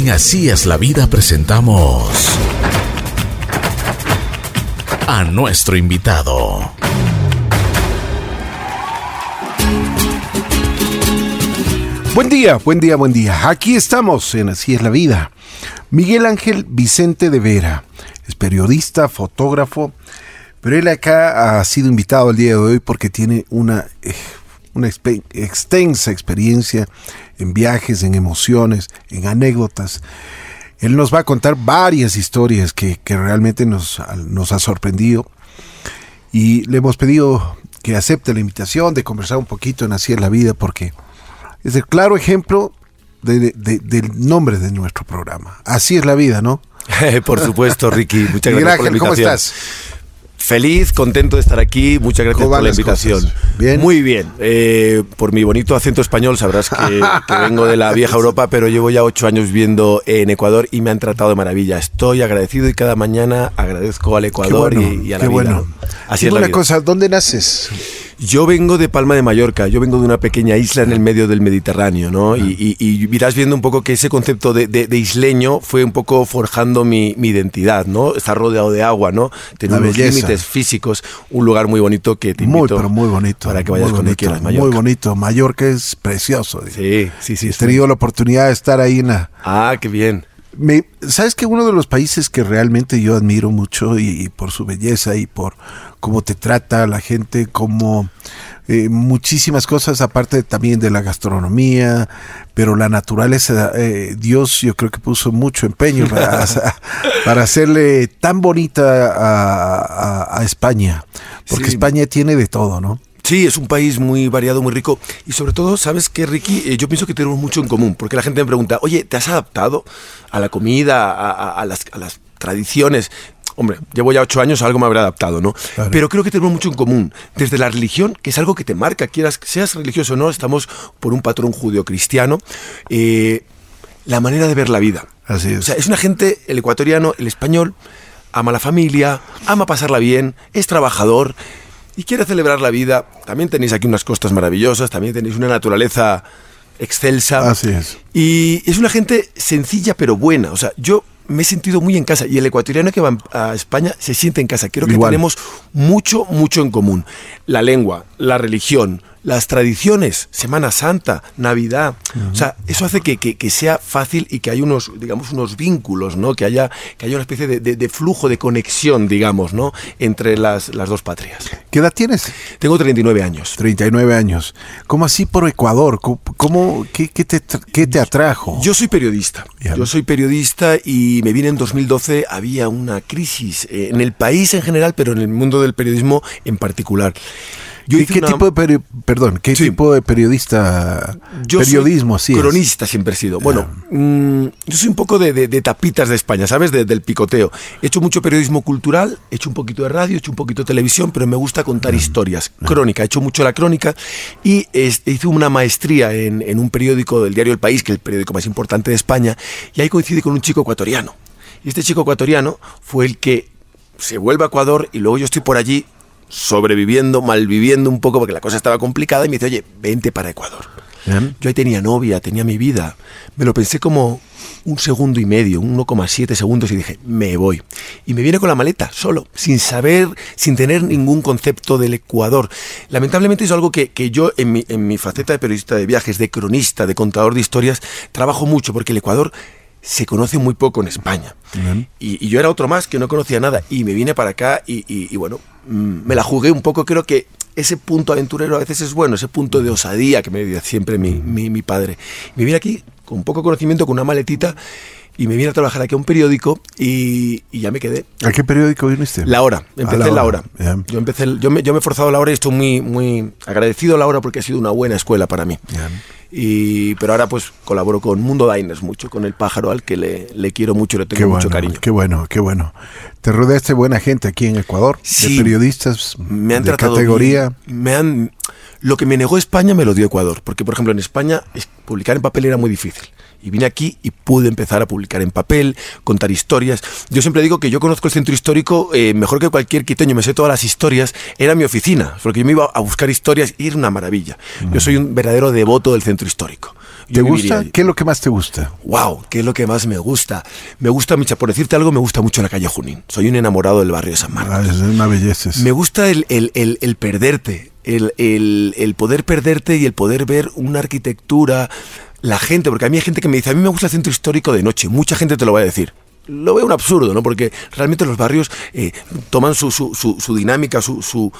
En Así es la vida presentamos a nuestro invitado. Buen día, buen día, buen día. Aquí estamos en Así es la vida. Miguel Ángel Vicente de Vera es periodista, fotógrafo, pero él acá ha sido invitado el día de hoy porque tiene una, una extensa experiencia en viajes, en emociones, en anécdotas. Él nos va a contar varias historias que, que realmente nos, nos ha sorprendido y le hemos pedido que acepte la invitación de conversar un poquito en Así es la vida porque es el claro ejemplo de, del nombre de nuestro programa. Así es la vida, ¿no? Por supuesto, Ricky. Muchas gracias por la invitación. ¿Cómo estás? Feliz, contento de estar aquí. Muchas gracias por la invitación. ¿Bien? Muy bien. Eh, por mi bonito acento español sabrás que, vengo de la vieja Europa, pero llevo ya ocho años viviendo en Ecuador y me han tratado de maravilla. Estoy agradecido y cada mañana agradezco al Ecuador y, a la qué vida. Bueno. Así es la una vida. cosa, ¿dónde naces? Yo vengo de Palma de Mallorca, yo vengo de una pequeña isla en el medio del Mediterráneo, ¿no? Y, y, y irás viendo un poco que ese concepto de, de, de isleño fue un poco forjando mi, mi, identidad, ¿no? Estar rodeado de agua, ¿no? Tener unos límites físicos, un lugar muy bonito que te invito Muy, pero muy bonito. para que vayas cuando quieras, Mallorca. Muy bonito. Mallorca es precioso. Sí, sí, sí. He tenido la oportunidad de estar ahí en la... Ah, qué bien. Me, ¿Sabes que uno de los países que realmente yo admiro mucho y, y por su belleza y por cómo te trata la gente, como eh, muchísimas cosas, aparte también de la gastronomía, pero la naturaleza, eh, Dios yo creo que puso mucho empeño para, para hacerle tan bonita a, a, a España, porque sí. España tiene de todo, ¿no? Sí, es un país muy variado, muy rico. Y sobre todo, ¿sabes qué, Ricky? Eh, yo pienso que tenemos mucho en común. Porque la gente me pregunta, oye, ¿te has adaptado a la comida, a, a, a, las, a las, tradiciones? Hombre, llevo ya ocho años, algo me habrá adaptado, ¿no? Claro. Pero creo que tenemos mucho en común. Desde la religión, que es algo que te marca, quieras, seas religioso o no, estamos por un patrón judío-cristiano. Eh, la manera de ver la vida. Así es. O sea, es una gente, el ecuatoriano, el español, ama la familia, ama pasarla bien, es trabajador y quiere celebrar la vida. También tenéis aquí unas costas maravillosas, también tenéis una naturaleza excelsa. Así es. Y es una gente sencilla pero buena. O sea, yo me he sentido muy en casa y el ecuatoriano que va a España se siente en casa. Creo que Igual. tenemos mucho, mucho en común. La lengua, la religión, las tradiciones, Semana Santa, Navidad. Uh -huh. O sea, eso hace que, que, que, sea fácil y que haya unos, digamos, unos vínculos, ¿no? Que haya, que haya una especie de, de, de flujo, de conexión, digamos, ¿no? Entre las, las, dos patrias. ¿Qué edad tienes? Tengo 39 años. 39 años. ¿Cómo así por Ecuador? ¿Cómo, cómo qué, qué, te, qué, te, atrajo? Yo soy periodista. Yeah. Yo soy periodista y me vine en 2012. Había una crisis eh, en el país en general, pero en el mundo del periodismo en particular. Yo ¿Qué, qué una... tipo de peri... perdón, qué sí. tipo de periodista yo periodismo así cronista es? siempre he sido. Bueno, mmm, yo soy un poco de, de, de, tapitas de España, ¿sabes? De, del picoteo. He hecho mucho periodismo cultural, he hecho un poquito de radio, he hecho un poquito de televisión, pero me gusta contar mm. historias. Mm. Crónica, he hecho mucho la crónica y es, hice una maestría en, en un periódico del diario El País, que es el periódico más importante de España, y ahí coincidí con un chico ecuatoriano. Y este chico ecuatoriano fue el que se vuelve a Ecuador y luego yo estoy por allí sobreviviendo, malviviendo un poco porque la cosa estaba complicada y me dice, oye, vente para Ecuador. Yo ahí tenía novia, tenía mi vida. Me lo pensé como un segundo y medio, 1,7 segundos y dije, me voy. Y me viene con la maleta, solo, sin saber, sin tener ningún concepto del Ecuador. Lamentablemente es algo que, que yo en mi, en mi faceta de periodista de viajes, de cronista, de contador de historias, trabajo mucho porque el Ecuador se conoce muy poco en España. Uh -huh. y, y, yo era otro más que no conocía nada y me vine para acá y, y, y, bueno, mm, me la jugué un poco. Creo que ese punto aventurero a veces es bueno, ese punto de osadía que me dio siempre mi, mi, mi padre. Me vine aquí con poco conocimiento, con una maletita y me vine a trabajar aquí a un periódico y, y, ya me quedé. ¿A qué periódico viniste? La Hora. Empecé la en La Hora. Yeah. Yo, empecé, yo, me, yo me he forzado a La Hora y estoy muy, muy agradecido a La Hora porque ha sido una buena escuela para mí. Yeah. Y, pero ahora pues colaboro con Mundo Diners mucho, con el pájaro al que le, le quiero mucho, le tengo qué mucho bueno, cariño. Qué bueno, qué bueno. Te rodeaste buena gente aquí en Ecuador, sí, de periodistas me han de tratado categoría. Bien, me han, lo que me negó España me lo dio Ecuador, porque por ejemplo en España publicar en papel era muy difícil. Y vine aquí y pude empezar a publicar en papel, contar historias. Yo siempre digo que yo conozco el centro histórico eh, mejor que cualquier quiteño, me sé todas las historias. Era mi oficina, porque yo me iba a buscar historias y era una maravilla. Mm. Yo soy un verdadero devoto del centro histórico. ¿Te gusta? ¿Qué es lo que más te gusta? Wow, ¿qué es lo que más me gusta? Me gusta mucho, por decirte algo, me gusta mucho la calle Junín. Soy un enamorado del barrio de San Marcos. Ah, es una belleza. Me gusta el, el, el, el perderte, el, el, poder perderte y el poder ver una arquitectura, la gente, porque a mí hay gente que me dice, a mí me gusta el centro histórico de noche, mucha gente te lo va a decir lo veo un absurdo, ¿no? Porque realmente los barrios eh, toman su, su, su, dinámica, su, su,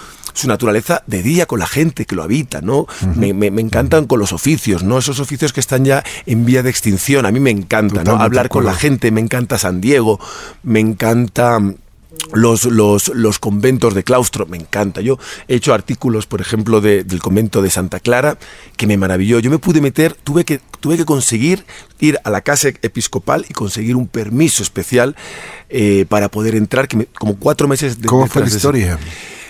naturaleza de día con la gente que lo habita, ¿no? me, me, encantan con los oficios, ¿no? Esos oficios que están ya en vía de extinción. A mí me encanta, ¿no? Hablar con la gente, me encanta San Diego, me encanta los, los, los, conventos de claustro, me encanta. Yo he hecho artículos, por ejemplo, del convento de Santa Clara, que me maravilló. Yo me pude meter, tuve que, tuve que conseguir ir a la casa episcopal y conseguir un permiso especial eh, para poder entrar, que como cuatro meses de... ¿Cómo fue la historia?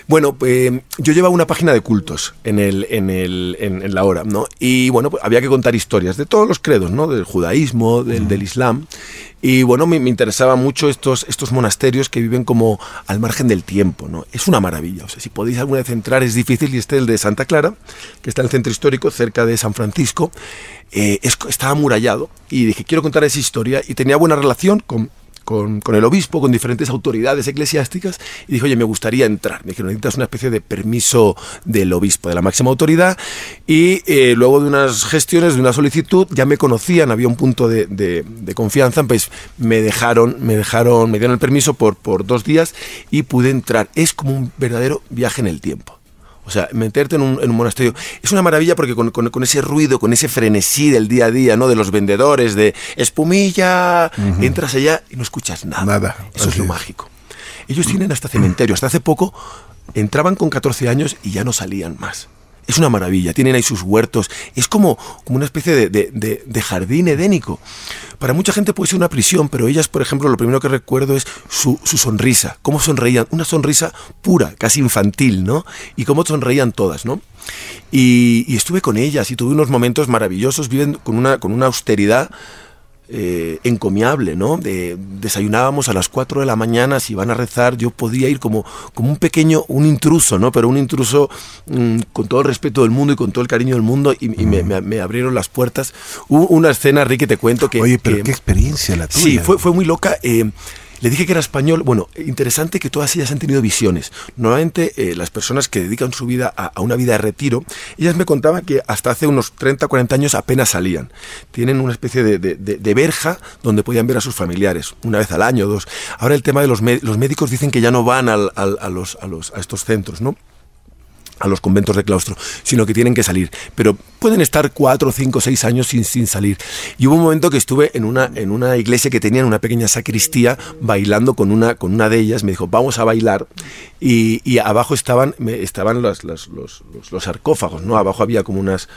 Bueno, eh, yo llevaba una página de cultos en, el, en, el, en, la hora, ¿no? Y bueno, pues había que contar historias de todos los credos, ¿no? Del judaísmo, del, del islam. Y bueno, me, me interesaban mucho estos, estos monasterios que viven como al margen del tiempo, ¿no? Es una maravilla. O sea, si podéis alguna vez entrar es difícil y este el de Santa Clara, que está en el centro histórico, cerca de San Francisco. Eh, es, está amurallado y dije, quiero contar esa historia y tenía buena relación con con, el obispo, con diferentes autoridades eclesiásticas, y dijo, oye, me gustaría entrar. Me dijeron, necesitas una especie de permiso del obispo, de la máxima autoridad, y eh, luego de unas gestiones, de una solicitud, ya me conocían, había un punto de, confianza, pues me dejaron, me dejaron, me dieron el permiso por dos días y pude entrar. Es como un verdadero viaje en el tiempo. O sea, meterte en un, en un monasterio es una maravilla porque con, con, ese ruido, con ese frenesí del día a día, ¿no? De los vendedores, de espumilla, entras allá y no escuchas nada. Nada. Eso es lo mágico. Ellos tienen hasta cementerio. Hasta hace poco entraban con 14 años y ya no salían más. Es una maravilla, tienen ahí sus huertos, es como, como una especie de, jardín edénico. Para mucha gente puede ser una prisión, pero ellas, por ejemplo, lo primero que recuerdo es su, sonrisa, cómo sonreían, una sonrisa pura, casi infantil, ¿no? Y cómo sonreían todas, ¿no? Y, y estuve con ellas y tuve unos momentos maravillosos, viven con una, con una austeridad eh, encomiable, ¿no? desayunábamos a las 4 de la mañana, si iban a rezar, yo podía ir como, como un pequeño, un intruso, ¿no? Pero un intruso mm, con todo el respeto del mundo y con todo el cariño del mundo y, me, abrieron las puertas. Hubo una escena, Ricky, te cuento que... Oye, pero qué experiencia la tuya. Sí, fue, fue muy loca. Eh, le dije que era español. Bueno, interesante que todas ellas han tenido visiones. Normalmente eh, las personas que dedican su vida a, una vida de retiro, ellas me contaban que hasta hace unos 30, 40 años apenas salían. Tienen una especie de, verja donde podían ver a sus familiares, una vez al año, dos. Ahora el tema de los, los médicos dicen que ya no van a, los, a, los, a estos centros, ¿no? A los conventos de claustro, sino que tienen que salir. Pero pueden estar cuatro, cinco, seis años sin, sin salir. Y hubo un momento que estuve en una, en una iglesia que tenían una pequeña sacristía bailando con una, con una de ellas. Me dijo, vamos a bailar. Y, y abajo estaban, estaban los, los, los, los, sarcófagos, ¿no? Abajo había como unas...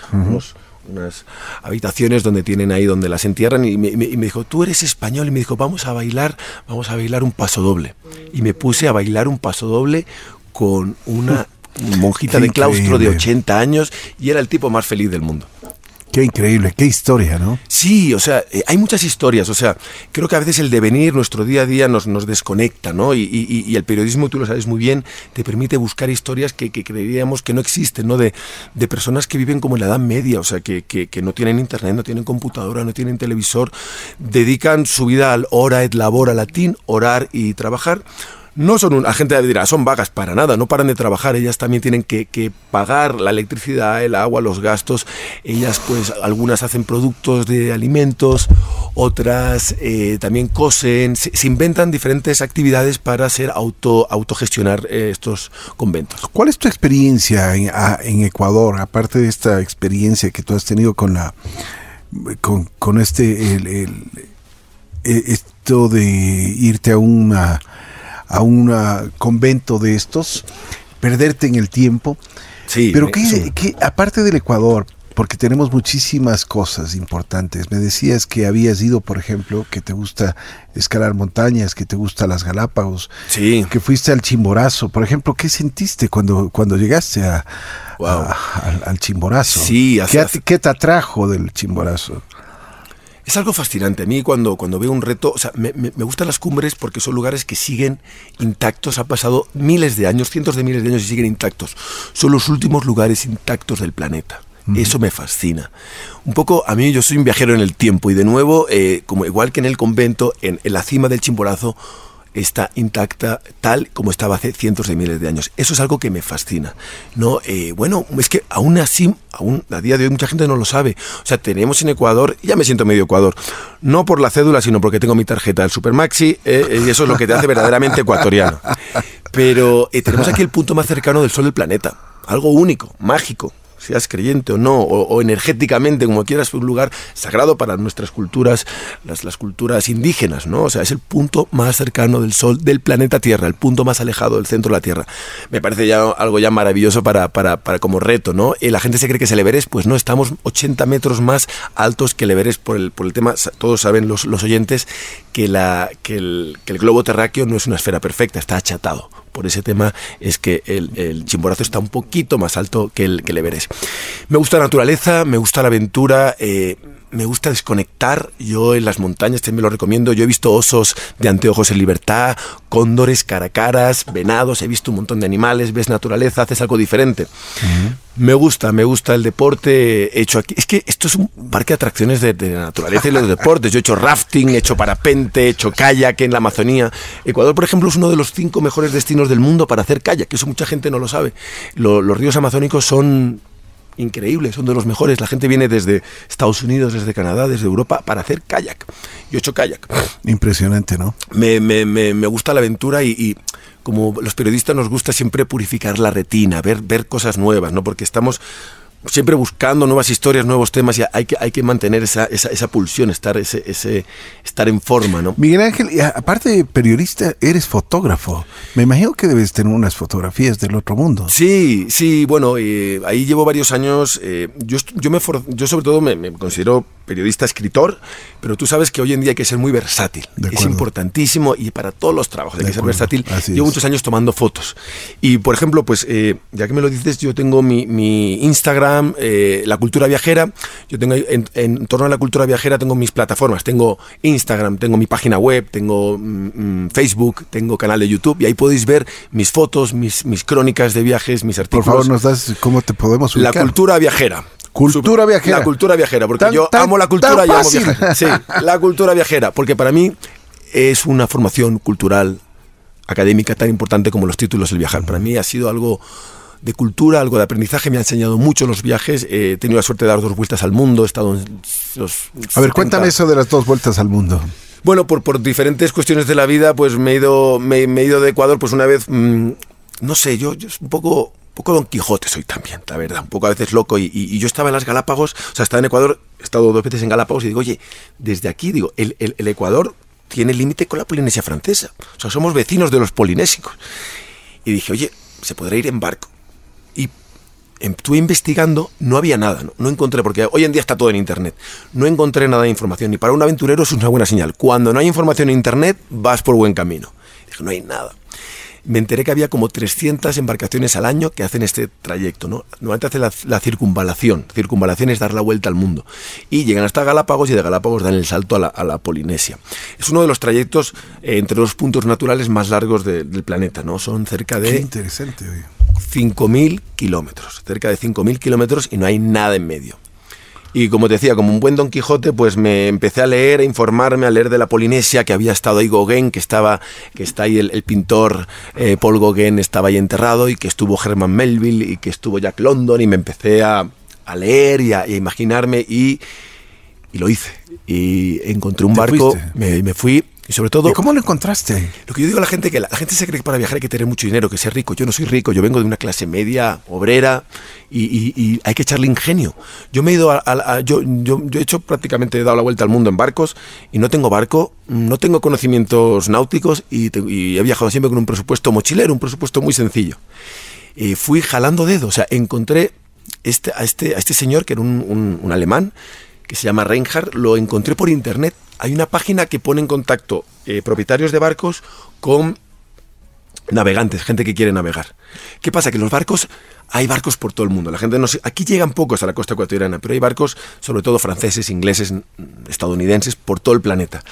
unas habitaciones donde tienen ahí donde las entierran y me, y me, dijo, tú eres español y me dijo, vamos a bailar, vamos a bailar un paso doble. Y me puse a bailar un paso doble con una monjita de claustro de 80 años y era el tipo más feliz del mundo. Qué increíble, qué historia, ¿no? Sí, o sea, eh, hay muchas historias, o sea, creo que a veces el devenir, nuestro día a día nos, nos desconecta, ¿no? Y, el periodismo, tú lo sabes muy bien, te permite buscar historias que, creeríamos que no existen, ¿no? De, de, personas que viven como en la Edad Media, o sea, que, que, no tienen internet, no tienen computadora, no tienen televisor, dedican su vida al hora et labora latín, orar y trabajar no son un, la gente dirá, son vagas para nada, no paran de trabajar, ellas también tienen que, pagar la electricidad, el agua, los gastos, ellas pues algunas hacen productos de alimentos, otras eh, también cosen, se, inventan diferentes actividades para ser auto, autogestionar eh, estos conventos. ¿Cuál es tu experiencia en, Ecuador, aparte de esta experiencia que tú has tenido con la con, con este el, e, esto de irte a una a un convento de estos, perderte en el tiempo. Sí, Pero que, aparte del Ecuador, porque tenemos muchísimas cosas importantes. Me decías que habías ido, por ejemplo, que te gusta escalar montañas, que te gusta las Galápagos, sí. que fuiste al Chimborazo. Por ejemplo, ¿qué sentiste cuando, cuando llegaste a, al, Chimborazo? Sí, ¿Qué, ¿Qué, te atrajo del Chimborazo? Es algo fascinante. A mí cuando, cuando veo un reto, o sea, me, me, gustan las cumbres porque son lugares que siguen intactos. Ha pasado miles de años, cientos de miles de años y siguen intactos. Son los últimos lugares intactos del planeta. Eso me fascina. Un poco, a mí yo soy un viajero en el tiempo y de nuevo, eh, como igual que en el convento, en, en la cima del Chimborazo, está intacta tal como estaba hace cientos de miles de años. Eso es algo que me fascina. No, eh, bueno, es que aún así, aún a día de hoy mucha gente no lo sabe. O sea, tenemos en Ecuador, ya me siento medio Ecuador, no por la cédula, sino porque tengo mi tarjeta del Supermaxi, eh, y eso es lo que te hace verdaderamente ecuatoriano. Pero eh, tenemos aquí el punto más cercano del Sol del planeta. Algo único, mágico, seas creyente o no, o, energéticamente, como quieras, un lugar sagrado para nuestras culturas, las, culturas indígenas, ¿no? O sea, es el punto más cercano del Sol del planeta Tierra, el punto más alejado del centro de la Tierra. Me parece ya algo ya maravilloso para, para, para como reto, ¿no? Y la gente se cree que es el Everest, pues no, estamos 80 metros más altos que el Everest por el, por el tema, todos saben los, los oyentes, que, la, que, el, que el globo terráqueo no es una esfera perfecta, está achatado por ese tema es que el, Chimborazo está un poquito más alto que el, que el Everest. Me gusta la naturaleza, me gusta la aventura, eh, me gusta desconectar. Yo en las montañas también me lo recomiendo. Yo he visto osos de anteojos en libertad, cóndores, caracaras, venados, he visto un montón de animales, ves naturaleza, haces algo diferente. Uh -huh. Me gusta, me gusta el deporte hecho aquí. Es que esto es un parque de atracciones de, de la naturaleza y los deportes. Yo he hecho rafting, he hecho parapente, he hecho kayak en la Amazonía. Ecuador, por ejemplo, es uno de los cinco mejores destinos del mundo para hacer kayak, que eso mucha gente no lo sabe. Lo, los ríos amazónicos son increíbles, son de los mejores. La gente viene desde Estados Unidos, desde Canadá, desde Europa para hacer kayak. Yo he hecho kayak. Impresionante, ¿no? Me, me, me, me gusta la aventura y, y, como los periodistas nos gusta siempre purificar la retina, ver, ver cosas nuevas, ¿no? Porque estamos siempre buscando nuevas historias, nuevos temas y hay que, hay que mantener esa, esa, esa pulsión, estar, ese, ese, estar en forma, ¿no? Miguel Ángel, aparte de periodista, eres fotógrafo. Me imagino que debes tener unas fotografías del otro mundo. Sí, sí, bueno, eh, ahí llevo varios años. Eh, yo, yo, me for, yo sobre todo me, me, considero periodista, escritor, pero tú sabes que hoy en día hay que ser muy versátil. Es importantísimo y para todos los trabajos hay que ser versátil. Así llevo es. muchos años tomando fotos. Y, por ejemplo, pues, eh, ya que me lo dices, yo tengo mi, mi Instagram, eh, la cultura viajera. Yo tengo en, en, torno a la cultura viajera tengo mis plataformas. Tengo Instagram, tengo mi página web, tengo mm, Facebook, tengo canal de YouTube y ahí podéis ver mis fotos, mis, mis crónicas de viajes, mis artículos. Por favor, nos das cómo te podemos ubicar. La cultura viajera. Cultura viajera. La cultura viajera, porque Tan- yo tan- amo la cultura y amo viajar. Sí, la cultura viajera, porque para mí es una formación cultural, académica tan importante como los títulos del viajar. Para mí ha sido algo de cultura, algo de aprendizaje, me ha enseñado mucho los viajes, eh, he tenido la suerte de dar dos vueltas al mundo, he estado en los... A ver, 70 cuéntame eso de las dos vueltas al mundo. bueno, por, por diferentes cuestiones de la vida, pues me he ido, me, me he ido de Ecuador, pues una vez, mmm, no sé, yo, yo un poco, poco Don Quijote soy también, la verdad, un poco a veces loco. Y, yo estaba en las Galápagos, o sea, estaba en Ecuador, he estado dos veces en Galápagos y digo, oye, desde aquí, digo, el, Ecuador tiene límite con la Polinesia francesa, o sea, somos vecinos de los polinésicos. Y dije, oye, se podrá ir en barco. Y estuve investigando, no había nada, no, no, encontré, porque hoy en día está todo en Internet, no encontré nada de información, y para un aventurero es una buena señal. Cuando no hay información en Internet, vas por buen camino. Dije, no hay nada. Me enteré que había como 300 embarcaciones al año que hacen este trayecto, ¿no? Normalmente hace la, la circunvalación. Circunvalación es dar la vuelta al mundo. Y llegan hasta Galápagos y de Galápagos dan el salto a la, a la Polinesia. Es uno de los trayectos eh, entre los puntos naturales más largos de, del planeta, ¿no? Son cerca de... Qué interesante, oye. 5.000 kilómetros, cerca de 5.000 kilómetros y no hay nada en medio. Y como te decía, como un buen Don Quijote, pues me empecé a leer, a informarme, a leer de la Polinesia, que había estado ahí Gauguin, que estaba, que está ahí el, el pintor eh, Paul Gauguin estaba ahí enterrado, y que estuvo Herman Melville, y que estuvo Jack London, y me empecé a, a leer y a, y a imaginarme, y, y, lo hice. Y encontré un barco, me, me, fui, y sobre todo... ¿Y cómo lo encontraste? Lo que yo digo a la gente que la, la, gente se cree que para viajar hay que tener mucho dinero, que ser rico. Yo no soy rico, yo vengo de una clase media, obrera, y, y, y hay que echarle ingenio. Yo me he ido a, a, a yo, yo, yo, he hecho prácticamente, he dado la vuelta al mundo en barcos, y no tengo barco, no tengo conocimientos náuticos, y, te, y he viajado siempre con un presupuesto mochilero, un presupuesto muy sencillo. Eh, fui jalando dedos, o sea, encontré este, a, este, a este señor, que era un, un, un alemán, que se llama Reinhardt, lo encontré por internet. Hay una página que pone en contacto eh, propietarios de barcos con navegantes, gente que quiere navegar. ¿Qué pasa? Que los barcos, hay barcos por todo el mundo. La gente no sé, aquí llegan pocos a la costa ecuatoriana, pero hay barcos, sobre todo franceses, ingleses, estadounidenses, por todo el planeta.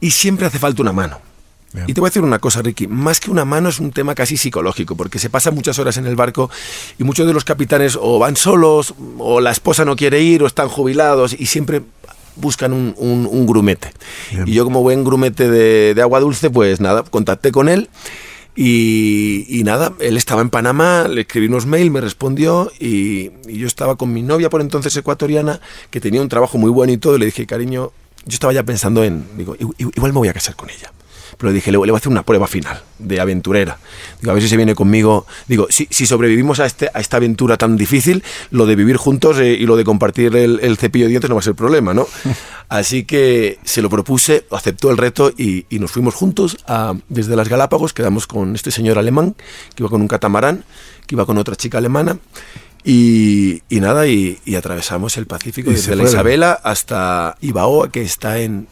Y siempre hace falta una mano. Y te voy a decir una cosa, Ricky, más que una mano es un tema casi psicológico, porque se pasa muchas horas en el barco y muchos de los capitanes o van solos, o la esposa no quiere ir, o están jubilados, y siempre buscan un, un, grumete. Y yo como buen grumete de, de agua dulce, pues nada, contacté con él. Y, nada, él estaba en Panamá, le escribí unos mails, me respondió y, y, yo estaba con mi novia por entonces ecuatoriana, que tenía un trabajo muy bueno y todo, y le dije, cariño, yo estaba ya pensando en, digo, igual me voy a casar con ella. Pero le dije, le, voy a hacer una prueba final de aventurera. Digo, a ver si se viene conmigo. Digo, si, si sobrevivimos a, este, a esta aventura tan difícil, lo de vivir juntos eh, y lo de compartir el, cepillo de dientes no va a ser problema, ¿no? Así que se lo propuse, aceptó el reto y, nos fuimos juntos a, desde las Galápagos. Quedamos con este señor alemán que iba con un catamarán, que iba con otra chica alemana. Y, nada, y, atravesamos el Pacífico desde la Isabela hasta Ibaoa, que está en...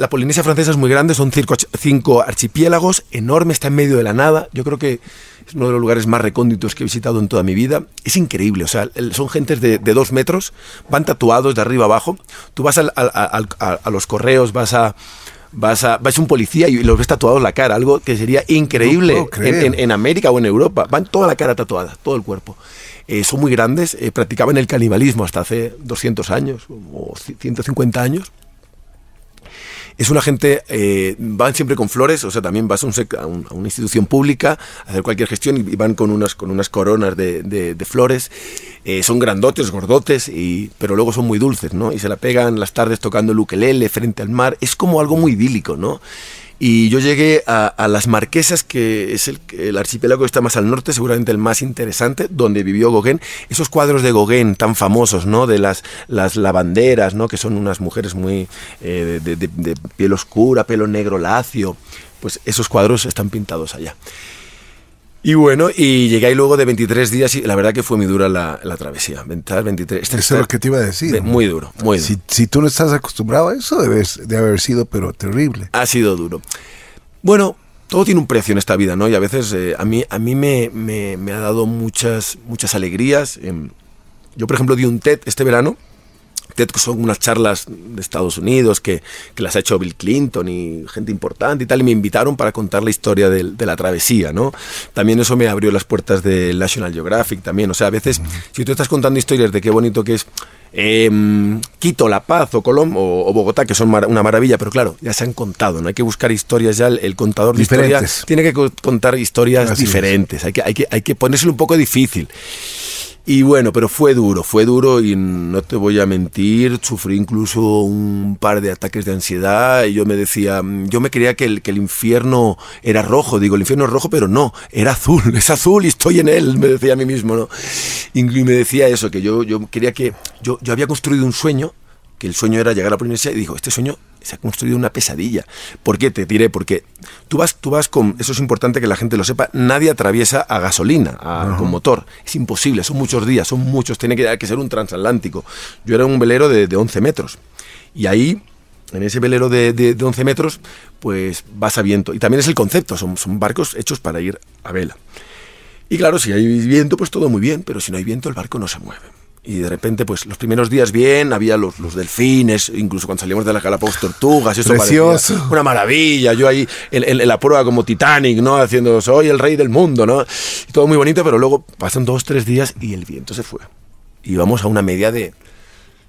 La Polinesia francesa es muy grande, son cinco, cinco, archipiélagos, enorme, está en medio de la nada. Yo creo que es uno de los lugares más recónditos que he visitado en toda mi vida. Es increíble, o sea, son gentes de, dos metros, van tatuados de arriba abajo. Tú vas a, los correos, vas a vas a vas un policía y los ves tatuados la cara, algo que sería increíble en, en, América o en Europa. Van toda la cara tatuada, todo el cuerpo. Eh, son muy grandes, eh, practicaban el canibalismo hasta hace 200 años o 150 años. Es una gente, eh, van siempre con flores, o sea, también vas a, una institución pública a hacer cualquier gestión y, van con unas, con unas coronas de, flores. son grandotes, gordotes, y, pero luego son muy dulces, ¿no? Y se la pegan las tardes tocando el ukelele frente al mar. Es como algo muy idílico, ¿no? Y yo llegué a, las Marquesas, que es el, archipiélago que está más al norte, seguramente el más interesante, donde vivió Gauguin. Esos cuadros de Gauguin tan famosos, ¿no? De las, las lavanderas, ¿no? Que son unas mujeres muy eh, de, de piel oscura, pelo negro lacio. Pues esos cuadros están pintados allá. Y bueno, y llegué ahí luego de 23 días y la verdad que fue muy dura la, travesía. 23, este eso es lo que te iba a decir. muy duro, muy duro. Si, tú no estás acostumbrado a eso, debes de haber sido, pero terrible. Ha sido duro. Bueno, todo tiene un precio en esta vida, ¿no? Y a veces eh, a mí, a mí me, me, ha dado muchas, muchas alegrías. Em, yo, por ejemplo, di un TED este verano son unas charlas de Estados Unidos que, que, las ha hecho Bill Clinton y gente importante y tal, y me invitaron para contar la historia de, de, la travesía, ¿no? También eso me abrió las puertas de National Geographic también, o sea, a veces, si tú estás contando historias de qué bonito que es em, Quito, La Paz o Colombo o, Bogotá, que son una maravilla, pero claro, ya se han contado, no hay que buscar historias ya, el, contador de historias tiene que contar historias diferentes, hay que, hay, que, hay que ponérselo un poco difícil. Y bueno, pero fue duro, fue duro y no te voy a mentir, sufrí incluso un par de ataques de ansiedad y yo me decía, yo me creía que el, que el infierno era rojo, digo, el infierno es rojo, pero no, era azul, es azul y estoy en él, me decía a mí mismo, ¿no? Y me decía eso, que yo, yo quería que, yo, yo había construido un sueño, que el sueño era llegar a la Polinesia y dijo, este sueño se ha construido una pesadilla. ¿Por qué? Te diré, porque tú vas, tú vas con, eso es importante que la gente lo sepa, nadie atraviesa a gasolina, con motor. Es imposible, son muchos días, son muchos, tiene que, que ser un transatlántico. Yo era un velero de, 11 metros. Y ahí, en ese velero de, de, 11 metros, pues vas a viento. Y también es el concepto, son, son barcos hechos para ir a vela. Y claro, si hay viento, pues todo muy bien, pero si no hay viento, el barco no se mueve y de repente, pues los primeros días bien, había los, los delfines, incluso cuando salimos de la Galápagos tortugas, eso Precioso. una maravilla. Yo ahí en, la prueba como Titanic, ¿no? Haciendo, soy el rey del mundo, ¿no? Y todo muy bonito, pero luego pasan dos, tres días y el viento se fue. Y vamos a una media de,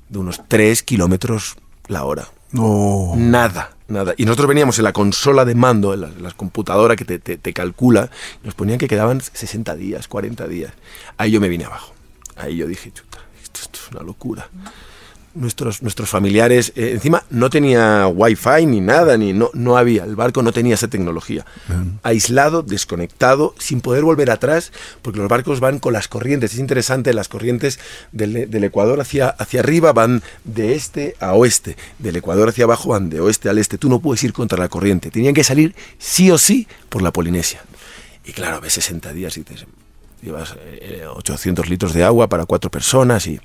de unos tres kilómetros la hora. No. Nada, nada. Y nosotros veníamos en la consola de mando, en la, computadora que te, te, te calcula, nos ponían que quedaban 60 días, 40 días. Ahí yo me vine abajo. Ahí yo dije, esto es una locura. Nuestros, nuestros familiares, eh, encima no tenía wifi ni nada, ni no, no había, el barco no tenía esa tecnología. Aislado, desconectado, sin poder volver atrás, porque los barcos van con las corrientes. Es interesante, las corrientes del, del Ecuador hacia, hacia arriba van de este a oeste, del Ecuador hacia abajo van de oeste al este. Tú no puedes ir contra la corriente, tenían que salir sí o sí por la Polinesia. Y claro, ves 60 días y dices, llevas 800 eh, litros de agua para cuatro personas y...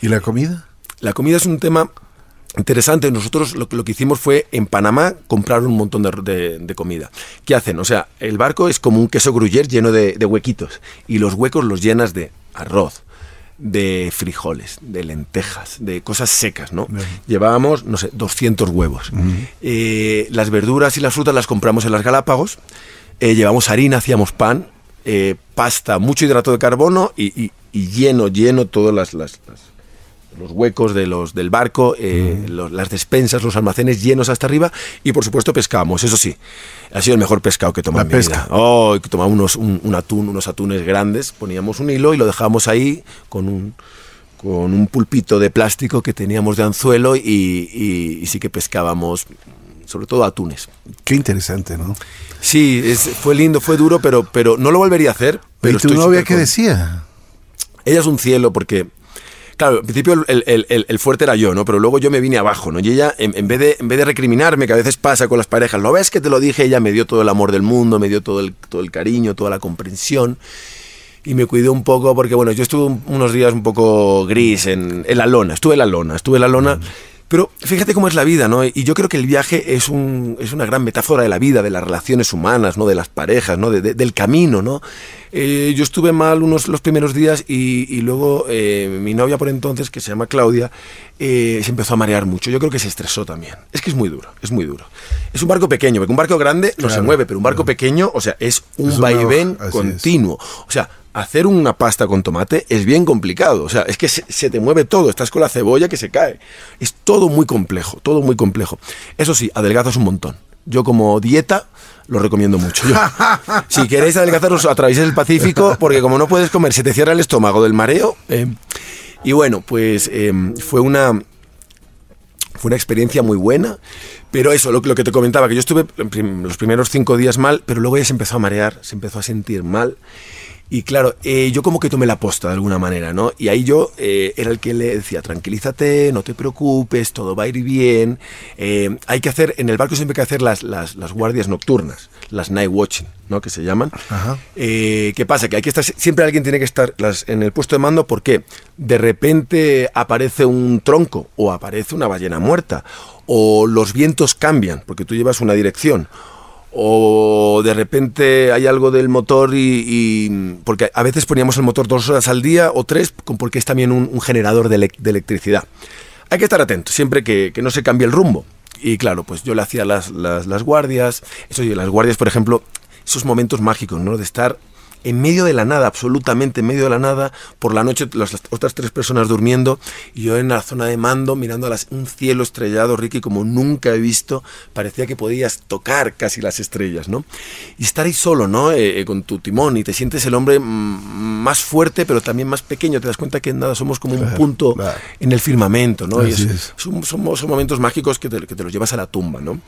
¿Y la comida? La comida es un tema interesante. Nosotros lo, lo que hicimos fue en Panamá comprar un montón de, comida. ¿Qué hacen? O sea, el barco es como un queso gruyère lleno de, huequitos y los huecos los llenas de arroz, de frijoles, de lentejas, de cosas secas, ¿no? Llevábamos, no sé, 200 huevos. Eh, las verduras y las frutas las compramos en las Galápagos. Eh, llevamos harina, hacíamos pan, eh, pasta, mucho hidrato de carbono y, y- y lleno, lleno todas las, las- las- los huecos de los, del barco, eh, los- las despensas, los almacenes llenos hasta arriba y por supuesto pescamos, eso sí, ha sido el mejor pescado que he tomado La en mi pesca. vida. Oh, que tomaba unos, un, un atún, unos atunes grandes, poníamos un hilo y lo dejábamos ahí con un, con un pulpito de plástico que teníamos de anzuelo y, y- y sí que pescábamos sobre todo atunes. Qué interesante, ¿no? Sí, es- fue lindo, fue duro, pero, pero no lo volvería a hacer. Pero ¿Y tu novia qué decía? ella es un cielo porque, claro, al principio el, el- el- el fuerte era yo, ¿no? Pero luego yo me vine abajo, ¿no? Y ella, en, en vez de, en vez de recriminarme, que a veces pasa con las parejas, ¿lo ves que te lo dije? Ella me dio todo el amor del mundo, me dio todo el, todo el cariño, toda la comprensión. Y me cuidé un poco porque, bueno, yo estuve un- unos días un poco gris en, en la lona, estuve en la lona, estuve en la lona. Pero fíjate cómo es la vida, ¿no? Y yo creo que el viaje es, un, es una gran metáfora de la vida, de las relaciones humanas, ¿no? De las parejas, ¿no? De- de- del camino, ¿no? Eh, yo estuve mal unos los primeros días y, y luego eh, mi novia por entonces, que se llama Claudia, eh, se empezó a marear mucho. Yo creo que se estresó también. Es que es muy duro, es muy duro. Es un barco pequeño, porque un barco grande no se mueve, pero un barco pequeño, o sea, es un Es vaivén hoja, así es. continuo. O sea, hacer una pasta con tomate es bien complicado. O sea, es que se, se te mueve todo. Estás con la cebolla que se cae. Es todo muy complejo, todo muy complejo. Eso sí, adelgazas un montón. Yo como dieta lo recomiendo mucho. Si queréis adelgazaros, atravieséis el Pacífico, porque como no puedes comer, se te cierra el estómago del mareo. eh, y bueno, pues eh, fue una fue una experiencia muy buena, pero eso, lo, lo que te comentaba, que yo estuve los primeros cinco días mal, pero luego ella se empezó a marear, se empezó a sentir mal. Y claro, eh, yo como que tomé la posta de alguna manera, ¿no? Y ahí yo eh, era el que le decía, tranquilízate, no te preocupes, todo va a ir bien. Eh, hay que hacer, en el barco siempre hay que hacer las, las, las guardias nocturnas, las night watching, ¿no? Que se llaman. Ajá. Eh, ¿Qué pasa? Que hay que estar, siempre alguien tiene que estar las- en el puesto de mando porque de repente aparece un tronco o aparece una ballena muerta o los vientos cambian porque tú llevas una dirección o de repente hay algo del motor y, porque a veces poníamos el motor dos horas al día o tres porque es también un, generador de, elec- de electricidad. Hay que estar atento siempre que, que no se cambie el rumbo. Y claro, pues yo le hacía las, las, guardias, eso y las guardias, por ejemplo, esos momentos mágicos, ¿no? De estar en medio de la nada, absolutamente en medio de la nada, por la noche las, las otras tres personas durmiendo y yo en la zona de mando mirando a las, un cielo estrellado, Ricky, como nunca he visto, parecía que podías tocar casi las estrellas, ¿no? Y estar ahí solo, ¿no? Eh, eh, con tu timón y te sientes el hombre más fuerte, pero también más pequeño, te das cuenta que nada, somos como un punto claro. en el firmamento, ¿no? Y es- es. son, son- son momentos mágicos que te, que te los llevas a la tumba, ¿no?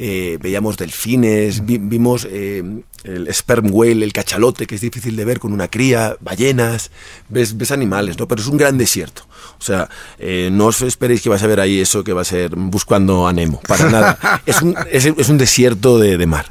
Eh, veíamos delfines, vi- vimos eh, el sperm whale, el cachalote, que es difícil de ver con una cría, ballenas, ves, ves animales, ¿no? Pero es un gran desierto. O sea, eh, no os esperéis que vas a ver ahí eso que va a ser buscando a Nemo, para nada. Es un, es, es un desierto de, de mar.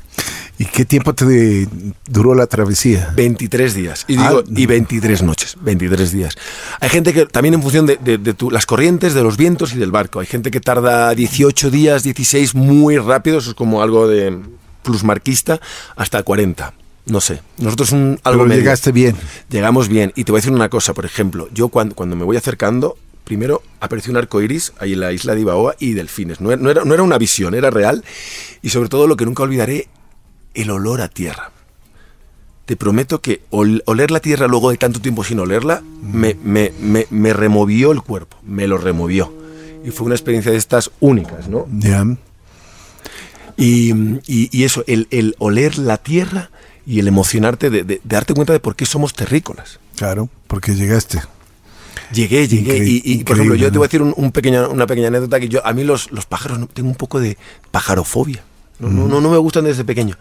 ¿Y qué tiempo te duró la travesía? 23 días. Y, Ah, digo, no. y 23 noches. 23 días. Hay gente que también en función de, de- de tu- las corrientes, de los vientos y del barco. Hay gente que tarda 18 días, 16 muy rápido. Eso es como algo de plusmarquista, hasta 40. No sé. Nosotros un, algo Pero medio. llegaste bien. Llegamos bien. Y te voy a decir una cosa, por ejemplo. Yo cuando, cuando me voy acercando, primero apareció un arco iris ahí en la isla de Ibaoa y delfines. No no, era, no era una visión, era real. Y sobre todo lo que nunca olvidaré, el olor a tierra. Te prometo que ol- oler la tierra luego de tanto tiempo sin olerla me, me, me, me removió el cuerpo, me lo removió. Y fue una experiencia de estas únicas, ¿no? Y, y- y eso, el, el oler la tierra y el emocionarte de, de- de darte cuenta de por qué somos terrícolas. Claro, porque llegaste. Llegué, llegué. Y, y, por ejemplo, yo te voy a decir un, un pequeña, una pequeña anécdota que yo, a mí los, los pájaros, tengo un poco de pajarofobia. No, no, no, no me gustan desde pequeño.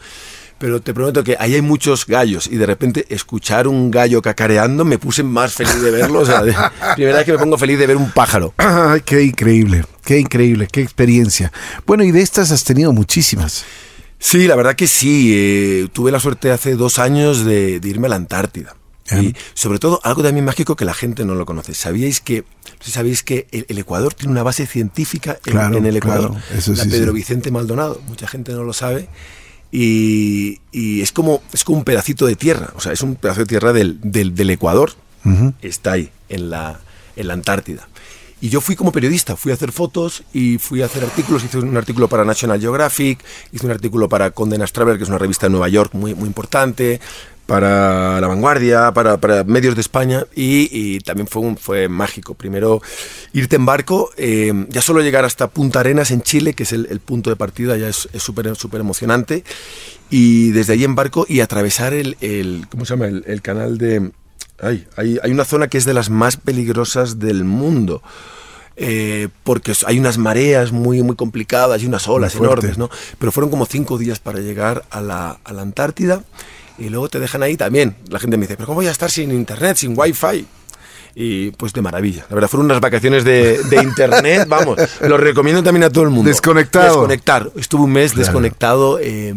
Pero te prometo que ahí hay muchos gallos y de repente escuchar un gallo cacareando me puse más feliz de verlo. O sea, de- primera vez que me pongo feliz de ver un pájaro. Ay, qué increíble, qué increíble, qué experiencia. Bueno, y de estas has tenido muchísimas. Sí, la verdad que sí. eh, tuve la suerte hace dos años de, de irme a la Antártida. Y sobre todo, algo también mágico que la gente no lo conoce. ¿Sabíais que, sabéis que el, el Ecuador tiene una base científica en, Claro, en el Ecuador? claro, eso la sí, Pedro sí. Vicente Maldonado. Mucha gente no lo sabe. Y, y es, como, es como un pedacito de tierra. O sea, es un pedazo de tierra del, del, del Ecuador. Está ahí. en la, en la Antártida. Y yo fui como periodista, fui a hacer fotos y fui a hacer artículos. Hice un artículo para National Geographic, hice un artículo para Condé Nast Traveler, que es una revista de Nueva York muy, muy importante, para La Vanguardia, para, para medios de España y, también fue, un, fue mágico. Primero, irte en barco, eh, ya solo llegar hasta Punta Arenas en Chile, que es el, punto de partida, ya es súper súper emocionante. Y desde ahí en barco y atravesar el, el ¿cómo se llama? el canal de hay, hay, una zona que es de las más peligrosas del mundo. Eh, porque hay unas mareas muy, muy complicadas y unas olas enormes, ¿no? Pero fueron como cinco días para llegar a la, a la, Antártida y luego te dejan ahí también. La gente me dice, pero ¿cómo voy a estar sin internet, sin wifi? Y pues de maravilla. La verdad, fueron unas vacaciones de, de internet, vamos, lo recomiendo también a todo el mundo. Desconectado. Desconectar. Estuve un mes desconectado eh,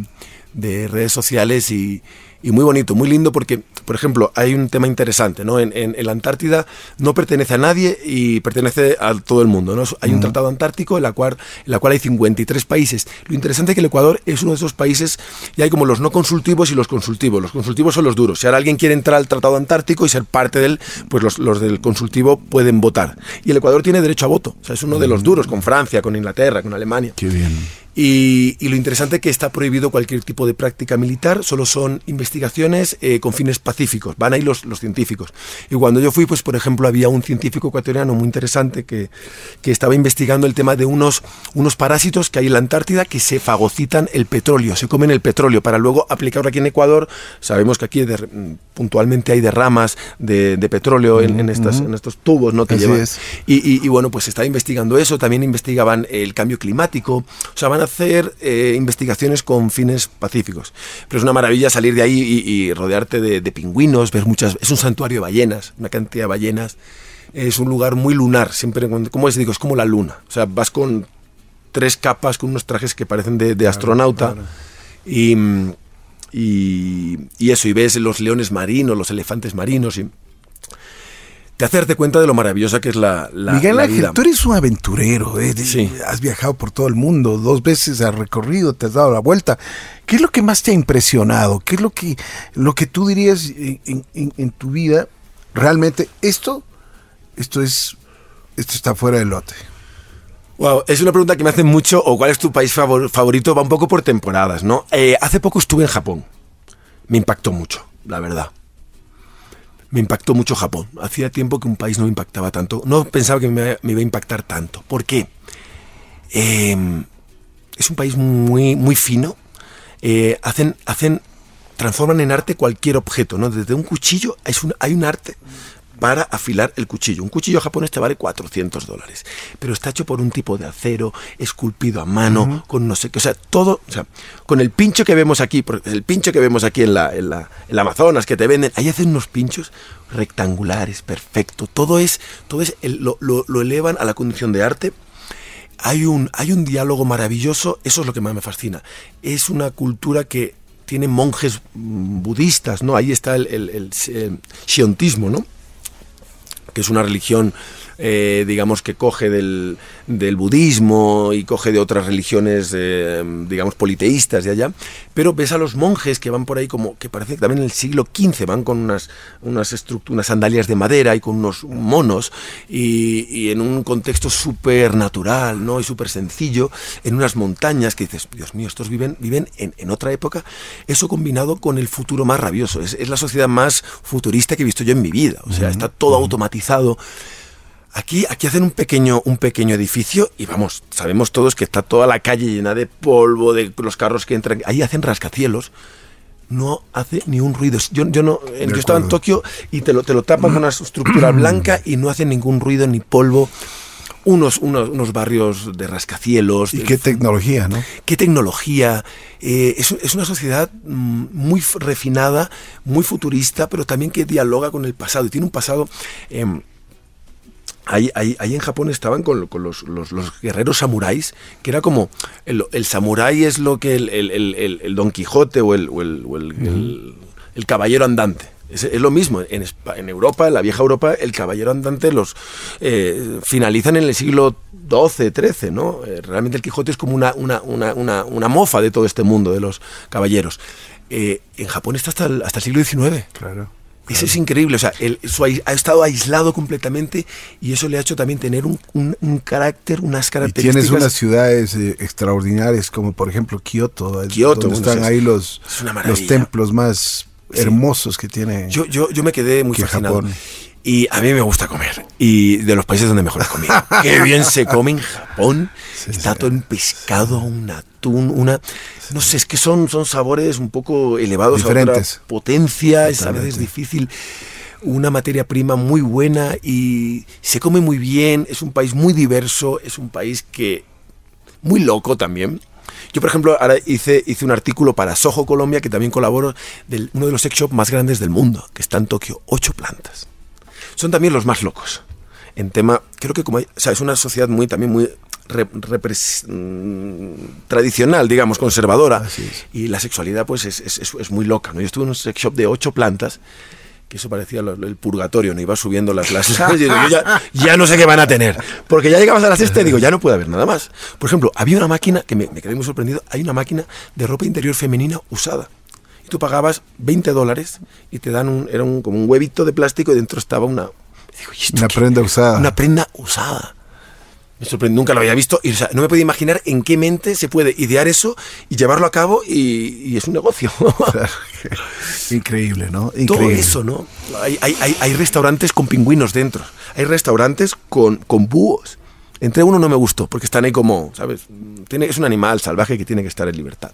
de redes sociales y, y muy bonito, muy lindo porque, por ejemplo, hay un tema interesante, ¿no? En, en, la Antártida no pertenece a nadie y pertenece a todo el mundo, ¿no? Hay un tratado antártico en la, cual, en la cual hay 53 países. Lo interesante es que el Ecuador es uno de esos países y hay como los no consultivos y los consultivos. Los consultivos son los duros. Si ahora alguien quiere entrar al tratado antártico y ser parte de él, pues los, los del consultivo pueden votar. Y el Ecuador tiene derecho a voto. O sea, es uno de los duros con Francia, con Inglaterra, con Alemania. Qué bien. Y, lo interesante es que está prohibido cualquier tipo de práctica militar, solo son investigaciones eh, con fines pacíficos, van ahí los, los, científicos. Y cuando yo fui, pues por ejemplo, había un científico ecuatoriano muy interesante que, que, estaba investigando el tema de unos, unos parásitos que hay en la Antártida que se fagocitan el petróleo, se comen el petróleo para luego aplicarlo aquí en Ecuador. Sabemos que aquí puntualmente hay derramas de, de petróleo en, en, estas, en, estos tubos ¿no? que llevan. Y, y, bueno, pues estaba investigando eso, también investigaban el cambio climático, o sea, van a hacer eh, investigaciones con fines pacíficos. Pero es una maravilla salir de ahí y, rodearte de, pingüinos, ver muchas... Es un santuario de ballenas, una cantidad de ballenas. Es un lugar muy lunar, siempre, como les digo, es como la luna. O sea, vas con tres capas, con unos trajes que parecen de, astronauta. Y, y, eso, y ves los leones marinos, los elefantes marinos. Y, te hacerte cuenta de lo maravillosa que es la, la Miguel Ángel, tú eres un aventurero, ¿eh? has viajado por todo el mundo, dos veces has recorrido, te has dado la vuelta. ¿Qué es lo que más te ha impresionado? ¿Qué es lo que, lo que tú dirías en, tu vida? Realmente, esto, esto es, esto está fuera del lote. Wow, es una pregunta que me hacen mucho, o cuál es tu país favorito, va un poco por temporadas, ¿no? Eh, hace poco estuve en Japón, me impactó mucho, la verdad me impactó mucho Japón. Hacía tiempo que un país no me impactaba tanto. No pensaba que me, iba a impactar tanto. ¿Por qué? Em, es un país muy, muy fino. Eh, hacen, hacen, transforman en arte cualquier objeto, ¿no? Desde un cuchillo un, hay un arte para afilar el cuchillo. Un cuchillo japonés te vale 400 dólares, pero está hecho por un tipo de acero, esculpido a mano, con no sé qué, o sea, todo, o sea, con el pincho que vemos aquí, el pincho que vemos aquí en la, en la, Amazonas que te venden, ahí hacen unos pinchos rectangulares, perfecto, todo es, todo es, lo, lo, elevan a la condición de arte. Hay un, hay un diálogo maravilloso, eso es lo que más me fascina. Es una cultura que tiene monjes budistas, ¿no? Ahí está el, el, el, el shiontismo, ¿no? Que es una religión eh, digamos, que coge del, del, budismo y coge de otras religiones, eh, digamos, politeístas de allá, pero ves a los monjes que van por ahí como, que parece que también en el siglo XV van con unas, unas, unas sandalias de madera y con unos monos y, en un contexto súper natural, ¿no? Y súper sencillo, en unas montañas que dices, Dios mío, estos viven, viven en, en otra época, eso combinado con el futuro más rabioso, es, es, la sociedad más futurista que he visto yo en mi vida, o sea, está todo automatizado. Aquí, aquí hacen un pequeño, un pequeño edificio y vamos, sabemos todos que está toda la calle llena de polvo, de los carros que entran. Ahí hacen rascacielos. No hace ni un ruido. Yo, yo no, yo estaba en Tokio y te lo, te lo tapan con una estructura blanca y no hace ningún ruido ni polvo. Unos, unos, unos, barrios de rascacielos. Y qué tecnología, ¿no? Qué tecnología. Eh, es, es, una sociedad mm, muy refinada, muy futurista, pero también que dialoga con el pasado. Y tiene un pasado... Em, Ahí, ahí, en Japón estaban con, los, guerreros samuráis, que era como, el, samurái es lo que el, Don Quijote o el, caballero andante. Es, lo mismo, en, en, Europa, en la vieja Europa, el caballero andante los eh, finalizan en el siglo XII, XIII, ¿no? Eh, realmente el Quijote es como una, una, una, una, mofa de todo este mundo de los caballeros. Eh, en Japón está hasta el, hasta el siglo XIX. Claro. Eso es increíble, o sea, él su ha estado aislado completamente y eso le ha hecho también tener un, un- un carácter, unas Y características. tienes unas ciudades eh, extraordinarias como por ejemplo Kioto, Kioto, donde están es- ahí los, es los templos más Sí. hermosos que tiene. Yo, yo, yo me quedé muy Que fascinado. Japón. Y a mí me gusta comer. Y de los países donde mejor he comido. Qué bien se come en Japón. Está todo en pescado, un atún, una... No sé, es que son, son sabores un poco elevados a Diferentes. otra potencia. Es a veces difícil. Una materia prima muy buena y se come muy bien. Es un país muy diverso. Es un país que... Muy loco también. Yo, por ejemplo, ahora hice, hice un artículo para Soho, Colombia, que también colaboro, de uno de los sex shops más grandes del mundo, que está en Tokio, ocho plantas. Son también los más locos. En tema, creo que como hay- o sea, es una sociedad muy también muy re- repres- mm, tradicional, digamos, conservadora. Y la sexualidad, pues, es, es- es- es muy loca. ¿no? Yo estuve en un sex shop de ocho plantas, que eso parecía el purgatorio, ¿no? Iba subiendo las... las y yo ya, ya no sé qué van a tener. Porque ya llegabas a la sexta y digo, ya no puede haber nada más. Por ejemplo, había una máquina, que me, me quedé muy sorprendido, hay una máquina de ropa interior femenina usada. Y tú pagabas 20 dólares y te dan un, era un, como un huevito de plástico y dentro estaba una... digo, ¿y esto Una qué? prenda usada. Una prenda usada. Me sorprendió, nunca lo había visto y o sea, no me podía imaginar en qué mente se puede idear eso y llevarlo a cabo y, y es un negocio. Increíble, ¿no? Todo eso, ¿no? Hay, hay- hay- hay restaurantes con pingüinos dentro. Hay restaurantes con, con búhos. Entre uno no me gustó, porque están ahí como, ¿sabes? Tiene, es un animal salvaje que tiene que estar en libertad.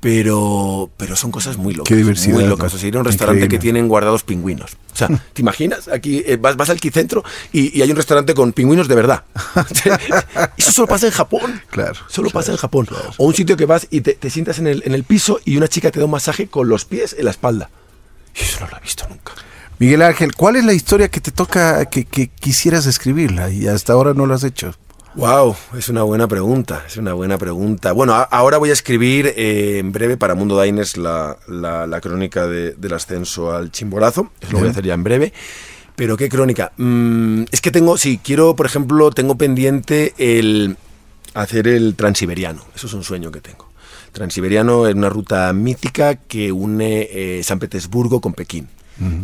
Pero, pero son cosas muy locas. Qué diversidad, Muy locas. ¿no? O sea, ir a un restaurante Increíble. que tienen guardados pingüinos. O sea, ¿te imaginas? Aquí eh, vas, vas al quicentro y, y hay un restaurante con pingüinos de verdad. Eso solo pasa en Japón. Claro, Solo claro, pasa en Japón. O un sitio que vas y te, te sientas en el, en el piso y una chica te da un masaje con los pies en la espalda. Y eso no lo he visto nunca. Miguel Ángel, ¿cuál es la historia que te toca, que, que quisieras escribirla y hasta ahora no lo has hecho? Wow, es una buena pregunta, es una buena pregunta. Bueno, a- ahora voy a escribir eh, en breve para Mundo Diners la, la- la crónica de- del ascenso al Chimborazo. Eso lo voy a hacer ya en breve. Pero ¿qué crónica? Mm, es que tengo, sí, quiero, por ejemplo, tengo pendiente el hacer el transiberiano. Eso es un sueño que tengo. Transiberiano es una ruta mítica que une eh, San Petersburgo con Pekín.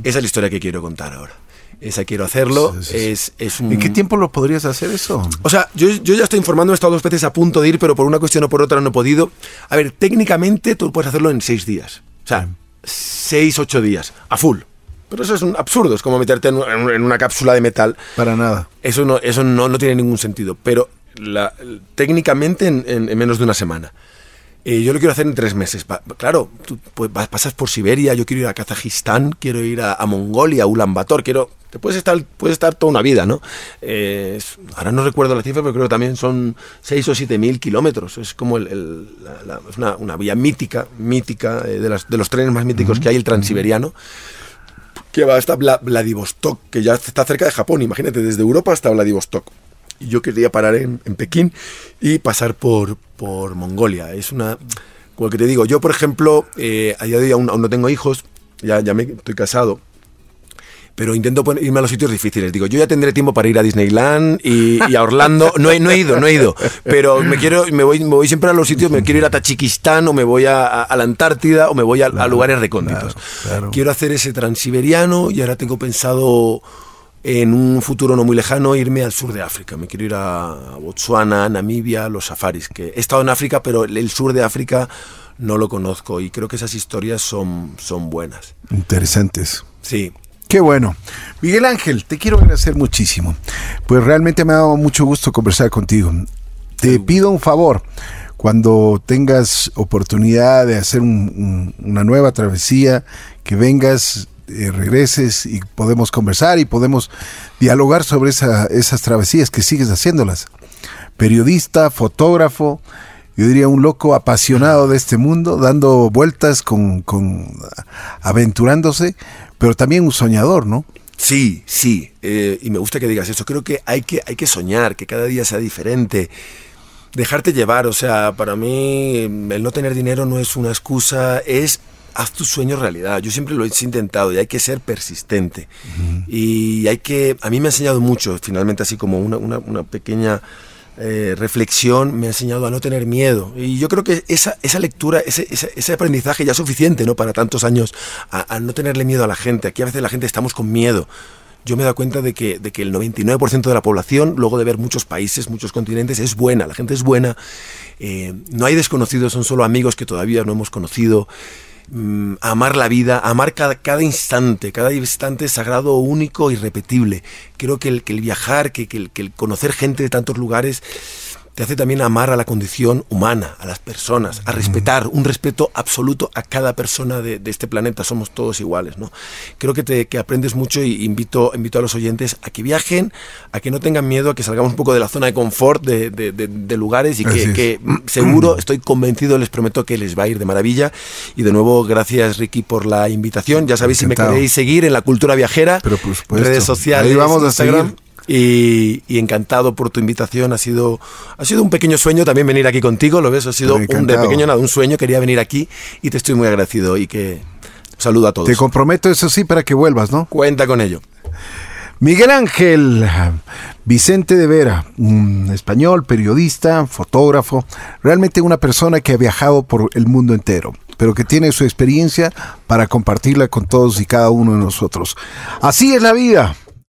Esa es la historia que quiero contar ahora. Esa quiero hacerlo. Sí, sí, sí. Es, es un... ¿En qué tiempo lo podrías hacer eso? O sea, yo, yo ya estoy informando, he estado dos veces a punto de ir, pero por una cuestión o por otra no he podido. A ver, técnicamente tú puedes hacerlo en seis días. O sea, seis, ocho días, a full. Pero eso es un absurdo, es como meterte en, un- en una cápsula de metal. Para nada. Eso no, eso no, no tiene ningún sentido. Pero la- técnicamente en, en- en menos de una semana. Eh, yo lo quiero hacer en tres meses. Claro, tú pues, pasas por Siberia, yo quiero ir a Kazajistán, quiero ir a, a Mongolia, a Ulan Bator, quiero... Te puedes estar, puedes estar toda una vida, ¿no? Eh, ahora no recuerdo la cifra, pero creo que también son seis o siete mil kilómetros. Es como el, el- la- la- es una, una vía mítica, mítica, eh, de, las- de los trenes más míticos que hay, el transiberiano que va hasta Vla- Vladivostok, que ya está cerca de Japón, imagínate, desde Europa hasta Vladivostok. Y yo quería parar en, en Pekín y pasar por, por Mongolia. Es una... Como que te digo, yo por ejemplo, eh, a día de hoy aún, aún no tengo hijos, ya, ya me, estoy casado, pero intento irme a los sitios difíciles. Digo, yo ya tendré tiempo para ir a Disneyland y, y a Orlando. No he, no he ido, no he ido. Pero me quiero, me voy, me voy siempre a los sitios, me quiero ir a Tachikistán o me voy a, a- a la Antártida o me voy a, a lugares recónditos. claro, claro. Quiero hacer ese transiberiano y ahora tengo pensado en un futuro no muy lejano irme al sur de África. Me quiero ir a Botswana, Namibia, los safaris. Que he estado en África, pero el sur de África no lo conozco y creo que esas historias son, son buenas. Interesantes. Sí, Qué bueno. Miguel Ángel, te quiero agradecer muchísimo. Pues realmente me ha dado mucho gusto conversar contigo. Te pido un favor. Cuando tengas oportunidad de hacer un- un- una nueva travesía, que vengas, eh, regreses y podemos conversar y podemos dialogar sobre esa- esas travesías que sigues haciéndolas. Periodista, fotógrafo, yo diría un loco apasionado de este mundo, dando vueltas con, con aventurándose, pero también un soñador, ¿no? Sí, sí, eh, y me gusta que digas eso. Creo que hay, que hay que soñar, que cada día sea diferente. Dejarte llevar, o sea, para mí el no tener dinero no es una excusa, es haz tus sueños realidad. Yo siempre lo he intentado y hay que ser persistente. Y hay que, a mí me ha enseñado mucho, finalmente así como una, una- una pequeña eh, reflexión me ha enseñado a no tener miedo. Y yo creo que esa, esa lectura, ese, ese, aprendizaje ya es suficiente ¿no? para tantos años, a, no tenerle miedo a la gente. Aquí a veces la gente estamos con miedo. Yo me he dado cuenta de que, de que el 99% de la población, luego de ver muchos países, muchos continentes, es buena, la gente es buena. Eh, no hay desconocidos, son solo amigos que todavía no hemos conocido. Mm, amar la vida, amar cada, cada, instante, cada instante sagrado, único, irrepetible. Creo que el, que el viajar, que, que, el, que el conocer gente de tantos lugares te hace también amar a la condición humana, a las personas, a respetar, un respeto absoluto a cada persona de, este planeta. Somos todos iguales, ¿no? Creo que, te, que aprendes mucho y invito, invito a los oyentes a que viajen, a que no tengan miedo, a que salgamos un poco de la zona de confort de, de, lugares y que, seguro, estoy convencido, les prometo que les va a ir de maravilla. Y de nuevo, gracias Ricky por la invitación. Ya sabéis si me queréis seguir en la cultura viajera, Pero redes sociales, Ahí vamos a Instagram. Y, encantado por tu invitación. Ha sido, ha sido un pequeño sueño también venir aquí contigo, ¿lo ves? Ha sido un, de pequeño nada, un sueño. Quería venir aquí y te estoy muy agradecido y que saludo a todos. Te comprometo, eso sí, para que vuelvas, ¿no? Cuenta con ello. Miguel Ángel Vicente de Vera, un español, periodista, fotógrafo, realmente una persona que ha viajado por el mundo entero, pero que tiene su experiencia para compartirla con todos y cada uno de nosotros. Así es la vida.